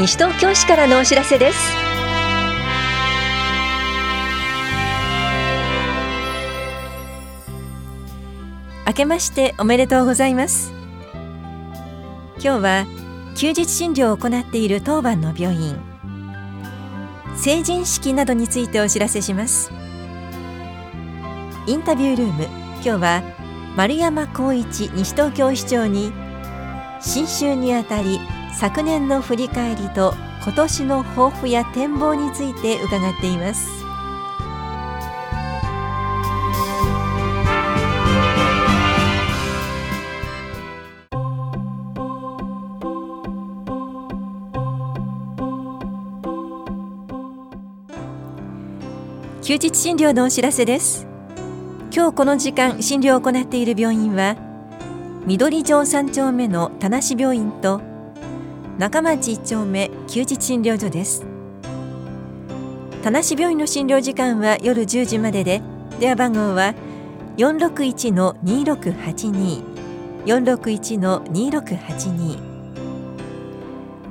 西東京市からのお知らせです。明けましておめでとうございます。今日は休日診療を行っている当番の病院。成人式などについてお知らせします。インタビュールーム今日は丸山光一西東京市長に新春にあたり昨年の振り返りと今年の抱負や展望について伺っています。休日診療のお知らせです。今日この時間診療を行っている病院は緑城3丁目の田無病院と中町1丁目休日診療所です。田無病院の診療時間は夜10時までで電話番号は461-2682 461-2682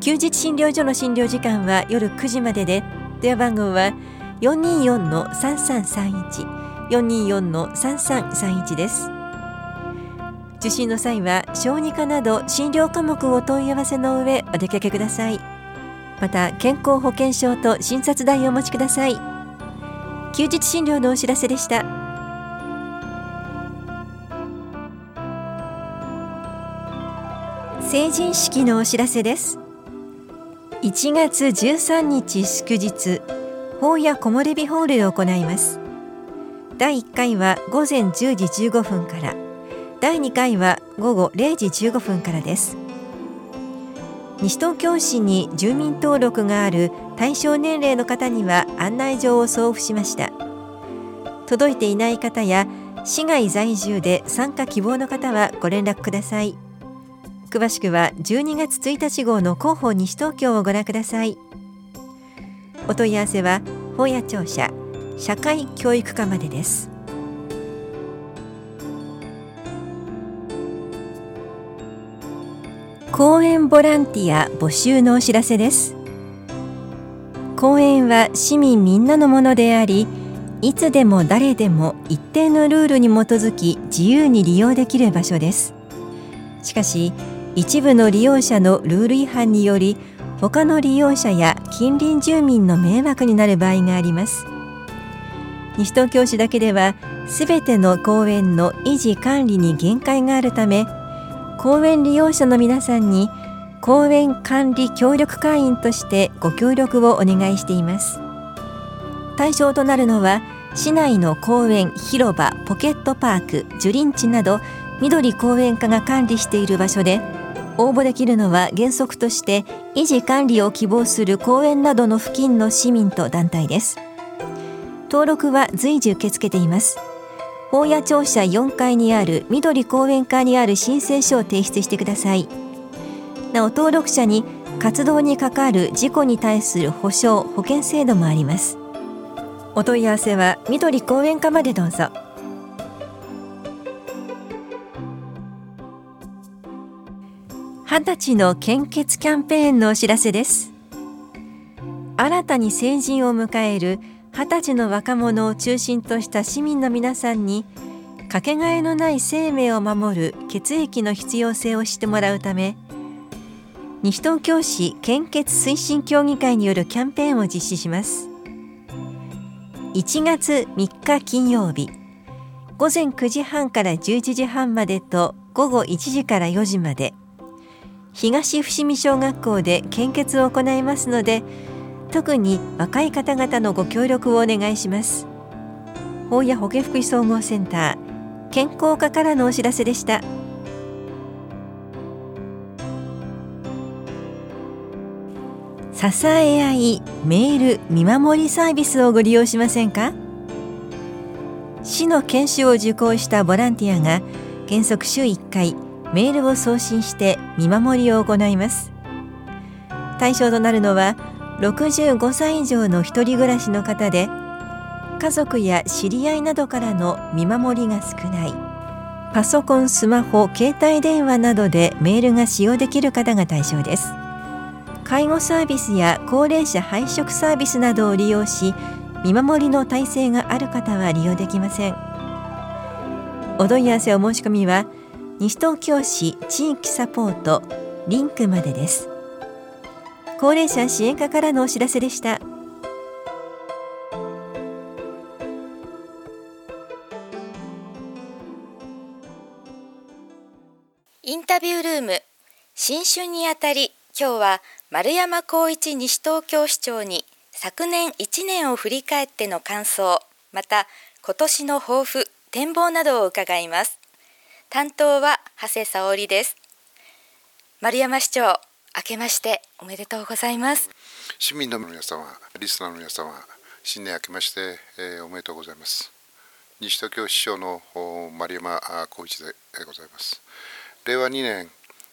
休日診療所の診療時間は夜9時までで電話番号は424-3331 424-3331です。受診の際は小児科など診療科目をお問い合わせの上お出かけください。また健康保険証と診察代をお持ちください。休日診療のお知らせでした。成人式のお知らせです。1月13日祝日法や木漏れ日ホールで行います。第1回は午前10時15分から。第2回は午後0時15分からです。西東京市に住民登録がある対象年齢の方には案内状を送付しました。届いていない方や市外在住で参加希望の方はご連絡ください。詳しくは12月1日号の広報西東京をご覧ください。お問い合わせは本屋庁舎社会教育課までです。公園ボランティア募集のお知らせです。公園は市民みんなのものでありいつでも誰でも一定のルールに基づき自由に利用できる場所です。しかし一部の利用者のルール違反により他の利用者や近隣住民の迷惑になる場合があります。西東京市だけではすべての公園の維持管理に限界があるため公園利用者の皆さんに公園管理協力会員としてご協力をお願いしています。対象となるのは市内の公園広場ポケットパーク樹林地など緑公園課が管理している場所で応募できるのは原則として維持管理を希望する公園などの付近の市民と団体です。登録は随時受け付けています。法屋庁舎4階にある緑公園課にある申請書を提出してください。なお登録者に活動に関わる事故に対する保証保険制度もあります。お問い合わせは緑公園課までどうぞ。二十歳の献血キャンペーンのお知らせです。新たに成人を迎える二十歳の若者を中心とした市民の皆さんにかけがえのない生命を守る血液の必要性を知ってもらうため西東京市献血推進協議会によるキャンペーンを実施します。1月3日金曜日午前9時半から11時半までと午後1時から4時まで東伏見小学校で献血を行いますので特に若い方々のご協力をお願いします。法や保健福祉総合センター健康課からのお知らせでした。支え合いメール見守りサービスをご利用しませんか？市の研修を受講したボランティアが原則週1回メールを送信して見守りを行います。対象となるのは65歳以上の一人暮らしの方で家族や知り合いなどからの見守りが少ない。パソコン、スマホ、携帯電話などでメールが使用できる方が対象です。介護サービスや高齢者配食サービスなどを利用し見守りの体制がある方は利用できません。お問い合わせお申し込みは西東京市地域サポートリンクまでです。高齢者支援課からのお知らせでした。インタビュールーム新春にあたり今日は丸山光一西東京市長に昨年1年を振り返っての感想また今年の抱負展望などを伺います。担当は長谷沙織です。丸山市長明けましておめでとうございます。市民の皆様リスナーの皆様新年明けまして、えー、おめでとうございます。西東京市長の丸山光一でございます。令和2年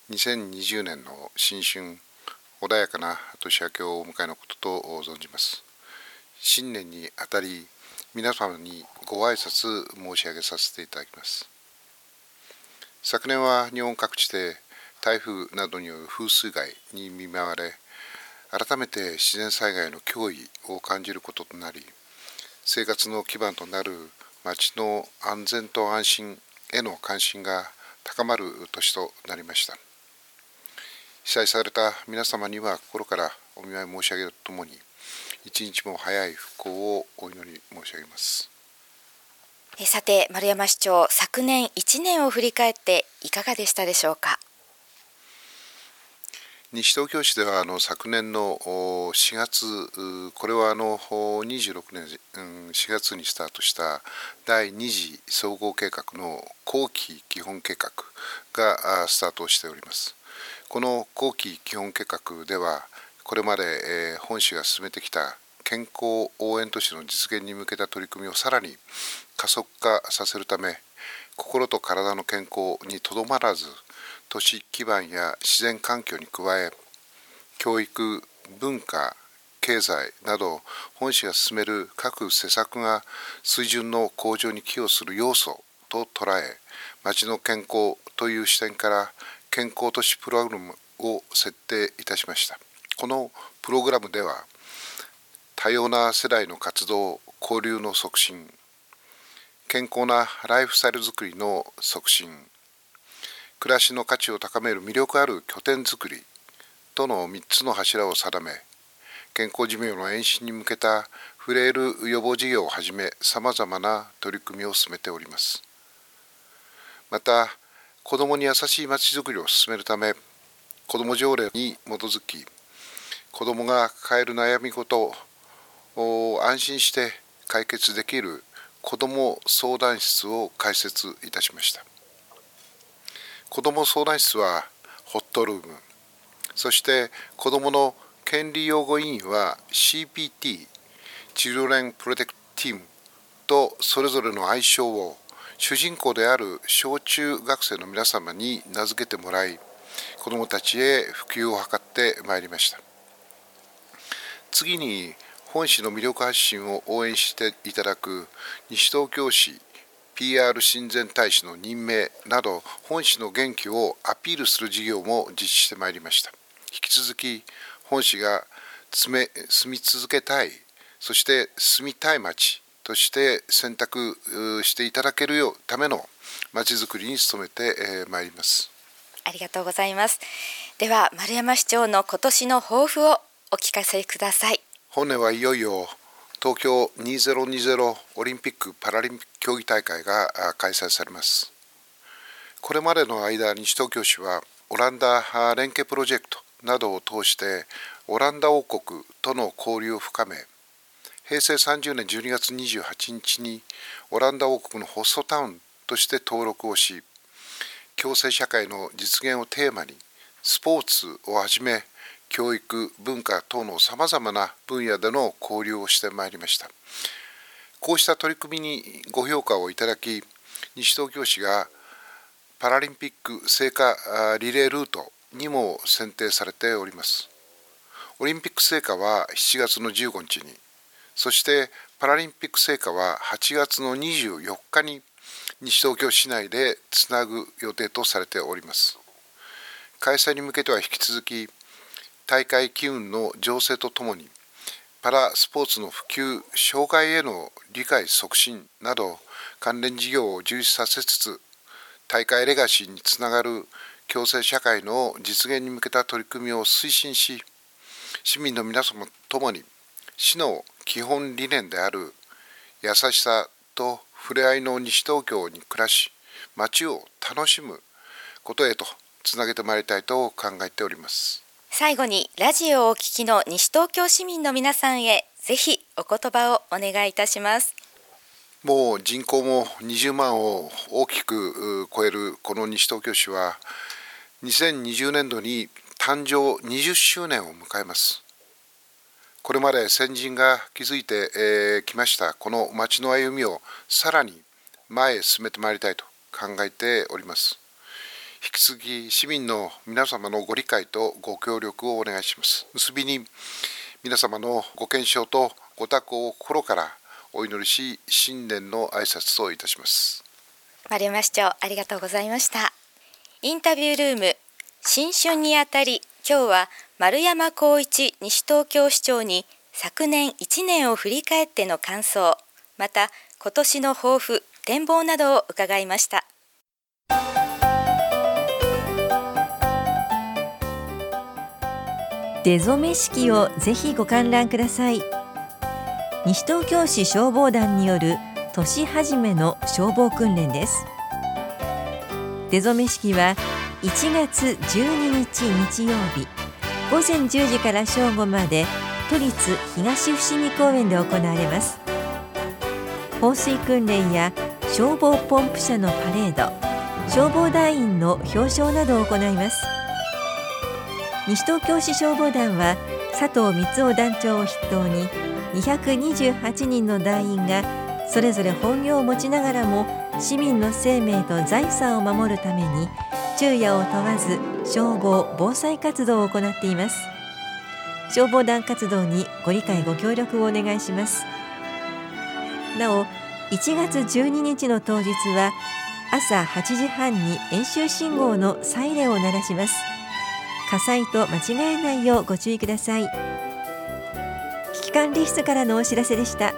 2020年の新春穏やかな年明けをお迎えのことと存じます。新年にあたり皆様にご挨拶申し上げさせていただきます。昨年は日本各地で台風などによる風水害に見舞われ改めて自然災害の脅威を感じることとなり生活の基盤となる町の安全と安心への関心が高まる年となりました。被災された皆様には心からお見舞い申し上げるとともに一日も早い復興をお祈り申し上げます。さて丸山市長昨年1年を振り返っていかがでしたでしょうか？西東京市ではあの昨年の4月これはあの26年4月にスタートした第2次総合計画の後期基本計画がスタートしております。この後期基本計画ではこれまで本市が進めてきた健康応援都市の実現に向けた取り組みをさらに加速化させるため心と体の健康にとどまらず都市基盤や自然環境に加え教育文化経済など本市が進める各施策が水準の向上に寄与する要素と捉え町の健康という視点から健康都市プログラムを設定いたしました。このプログラムでは多様な世代の活動交流の促進健康なライフスタイルづくりの促進暮らしの価値を高める魅力ある拠点づくりとの3つの柱を定め健康寿命の延伸に向けたフレイル予防事業をはじめさまざまな取り組みを進めております。また子どもに優しいまちづくりを進めるため子ども条例に基づき子どもが抱える悩み事を安心して解決できる子ども相談室を開設いたしました。子ども相談室はホットルーム。そして子どもの権利擁護委員は CPT チルドレンプロテクティームとそれぞれの愛称を主人公である小中学生の皆様に名付けてもらい子どもたちへ普及を図ってまいりました。次に本市の魅力発信を応援していただく西東京市 PR 親善大使の任命など本市の元気をアピールする事業も実施してまいりました。引き続き本市が住み続けたいそして住みたい町として選択していただけるようためのまちづくりに努めてまいります。ありがとうございます。では丸山市長の今年の抱負をお聞かせください。本年はいよいよ東京2020オリンピック・パラリンピック競技大会が開催されます。これまでの間、西東京市はオランダ連携プロジェクトなどを通してオランダ王国との交流を深め平成30年12月28日にオランダ王国のホストタウンとして登録をし共生社会の実現をテーマにスポーツをはじめ教育文化等のさまざまな分野での交流をしてまいりましたこうした取り組みにご評価をいただき西東京市がパラリンピック聖火リレールートにも選定されております。オリンピック聖火は7月の15日にそしてパラリンピック聖火は8月の24日に西東京市内でつなぐ予定とされております。開催に向けては引き続き大会機運の情勢とともにパラスポーツの普及障害への理解促進など関連事業を充実させつつ大会レガシーにつながる共生社会の実現に向けた取り組みを推進し市民の皆様ともに市の基本理念である優しさと触れ合いの西東京に暮らし街を楽しむことへとつなげてまいりたいと考えております。最後にラジオをお聞きの西東京市民の皆さんへぜひお言葉をお願いいたします。もう人口も20万を大きく超えるこの西東京市は2020年度に誕生20周年を迎えます。これまで先人が築いてきましたこの町の歩みをさらに前へ進めてまいりたいと考えております。引き続き市民の皆様のご理解とご協力をお願いします。結びに皆様のご健勝とご多幸を心からお祈りし新年の挨拶といたします。丸山市長ありがとうございました。インタビュールーム新春にあたり今日は丸山光一西東京市長に昨年1年を振り返っての感想また今年の抱負展望などを伺いました。出初め式をぜひご観覧ください。西東京市消防団による年始めの消防訓練です。出初め式は1月12日日曜日午前10時から正午まで都立東伏見公園で行われます。放水訓練や消防ポンプ車のパレード消防団員の表彰などを行います。西東京市消防団は佐藤光雄団長を筆頭に228人の団員がそれぞれ本業を持ちながらも市民の生命と財産を守るために昼夜を問わず消防防災活動を行っています。消防団活動にご理解ご協力をお願いします。なお1月12日の当日は朝8時半に演習信号のサイレンを鳴らします。火災と間違えないようご注意ください。危機管理室からのお知らせでした。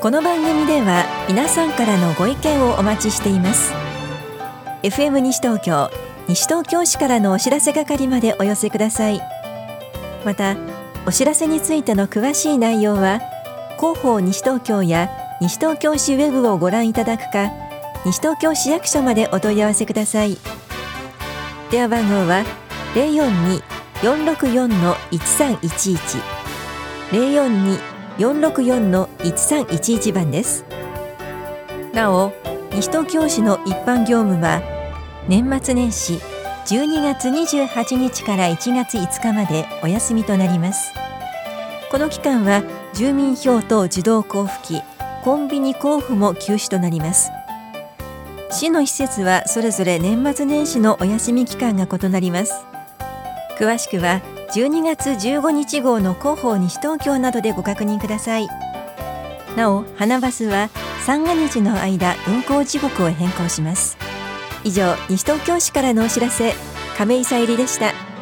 この番組では皆さんからのご意見をお待ちしています。FM 西東京西東京市からのお知らせ係までお寄せください。またお知らせについての詳しい内容は広報西東京や西東京市ウェブをご覧いただくか西東京市役所までお問い合わせください。電話番号は042-464-1311 042-464-1311番です。なお西東京市の一般業務は年末年始12月28日から1月5日までお休みとなります。この期間は住民票等自動交付機コンビニ交付も休止となります。市の施設はそれぞれ年末年始のお休み期間が異なります。詳しくは12月15日号の広報西東京などでご確認ください。なお花バスは三が日の間運行時刻を変更します。以上西東京市からのお知らせ亀井さゆりでした。